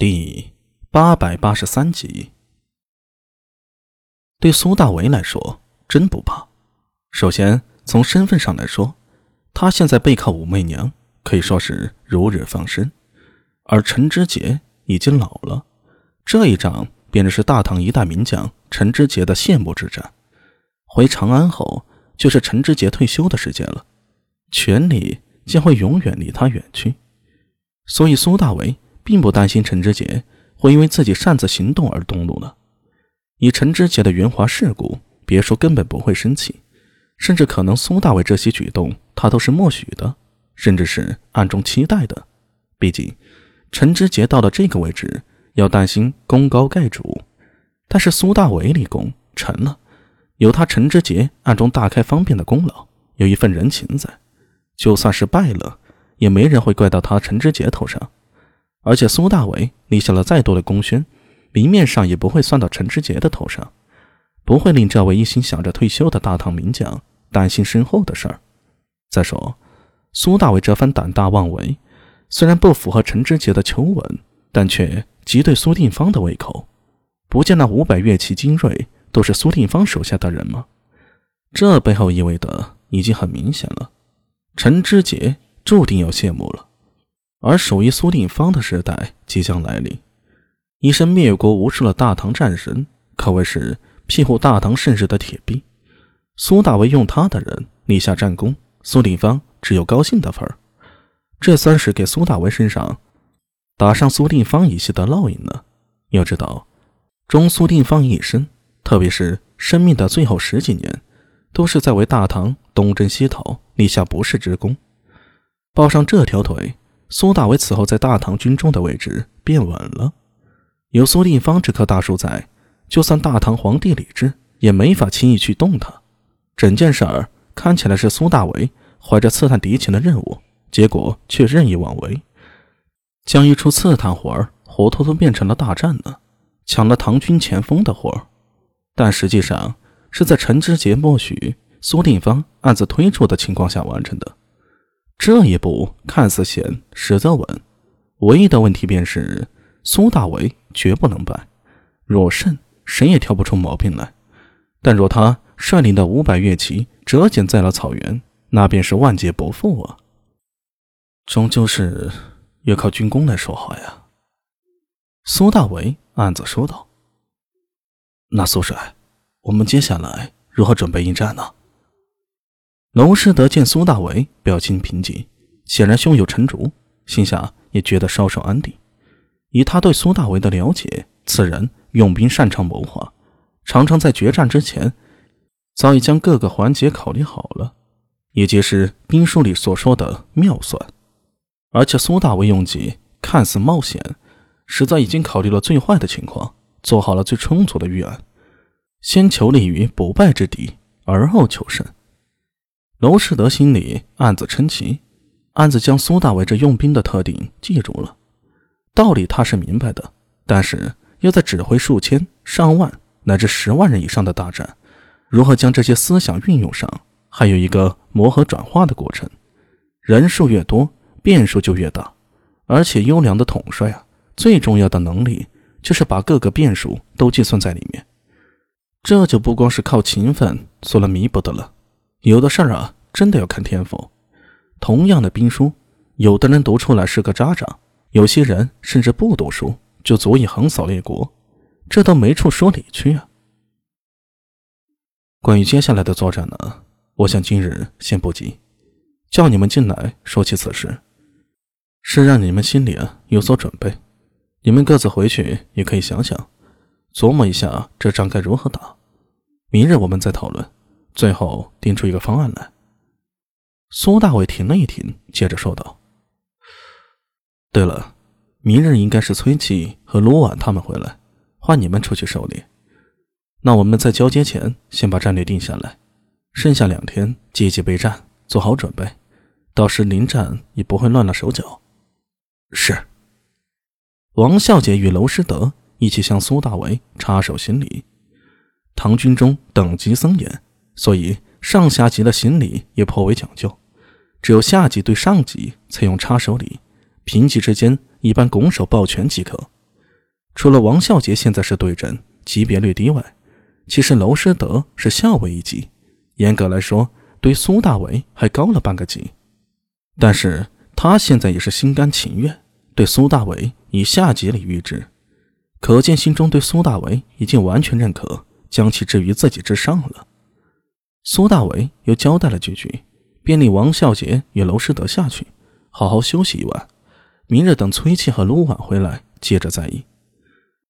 第八百八十三集，对苏大为来说真不怕。首先从身份上来说，他现在背靠武媚娘，可以说是如日方升；而陈知节已经老了，这一仗便是大唐一代名将陈知节的谢幕之战。回长安后，就是陈知节退休的时间了，权力将会永远离他远去。所以苏大为。并不担心陈知节会因为自己擅自行动而动怒了。以陈知节的圆滑世故，别说根本不会生气，甚至可能苏大伟这些举动他都是默许的，甚至是暗中期待的。毕竟陈知节到了这个位置，要担心功高盖主。但是苏大伟立功成了，有他陈知节暗中大开方便的功劳，有一份人情在，就算是败了，也没人会怪到他陈知节头上。而且苏大伟立下了再多的功勋，明面上也不会算到陈志杰的头上，不会令这位一心想着退休的大唐名将担心身后的事儿。再说，苏大伟这番胆大妄为，虽然不符合陈志杰的求稳，但却极对苏定方的胃口。不见那五百乐骑精锐都是苏定方手下的人吗？这背后意味的已经很明显了，陈知杰注定要谢幕了。而属于苏定方的时代即将来临，一身灭国无数的大唐战神可谓是庇护大唐盛世的铁壁。苏大为用他的人立下战功，苏定方只有高兴的份儿。这算是给苏大为身上打上苏定方一些的烙印呢。要知道，中苏定方一生，特别是生命的最后十几年，都是在为大唐东征西讨立下不世之功。抱上这条腿。苏大为此后在大唐军中的位置变稳了，有苏定方这棵大树在，就算大唐皇帝李治也没法轻易去动他。整件事儿看起来是苏大为怀着刺探敌情的任务，结果却任意妄为，将一出刺探活儿活脱脱变成了大战呢，抢了唐军前锋的活儿。但实际上是在陈知节默许苏定方暗自推出的情况下完成的。这一步看似险，实则稳。唯一的问题便是苏大为绝不能败。若胜，谁也挑不出毛病来；但若他率领的五百乐骑折戟在了草原，那便是万劫不复啊！终究是要靠军功来说话呀。苏大为暗自说道：“那苏帅，我们接下来如何准备应战呢？”娄师德见苏大为表情平静，显然胸有成竹，心下也觉得稍稍安定。以他对苏大为的了解，此人用兵擅长谋划，常常在决战之前早已将各个环节考虑好了，也即是兵书里所说的妙算。而且苏大为用计看似冒险，实则已经考虑了最坏的情况，做好了最充足的预案，先求立于不败之地，而后求胜。娄世德心里暗自称奇，暗自将苏大伟这用兵的特点记住了。道理他是明白的，但是要在指挥数千、上万乃至十万人以上的大战，如何将这些思想运用上，还有一个磨合转化的过程。人数越多，变数就越大。而且优良的统帅啊，最重要的能力就是把各个变数都计算在里面。这就不光是靠勤奋所能弥补的了。有的事儿啊，真的要看天赋。同样的兵书，有的人读出来是个渣渣，有些人甚至不读书就足以横扫列国，这都没处说理去啊。关于接下来的作战呢，我想今日先不急，叫你们进来说起此事，是让你们心里啊有所准备。你们各自回去也可以想想，琢磨一下这仗该如何打。明日我们再讨论。最后定出一个方案来。苏大伟停了一停，接着说道：“对了，明日应该是崔琦和卢婉他们回来，换你们出去狩猎。那我们在交接前先把战略定下来，剩下两天积极备战，做好准备，到时临战也不会乱了手脚。”是。王孝杰与娄师德一起向苏大伟插手行礼。唐军中等级森严。所以上下级的行礼也颇为讲究，只有下级对上级才用插手礼，平级之间一般拱手抱拳即可。除了王孝杰现在是对阵，级别略低外，其实娄师德是校尉一级，严格来说，对苏大伟还高了半个级。但是他现在也是心甘情愿对苏大伟以下级礼遇之，可见心中对苏大伟已经完全认可，将其置于自己之上了。苏大伟又交代了几句，便令王孝杰与娄师德下去，好好休息一晚，明日等崔庆和卢婉回来，接着再议。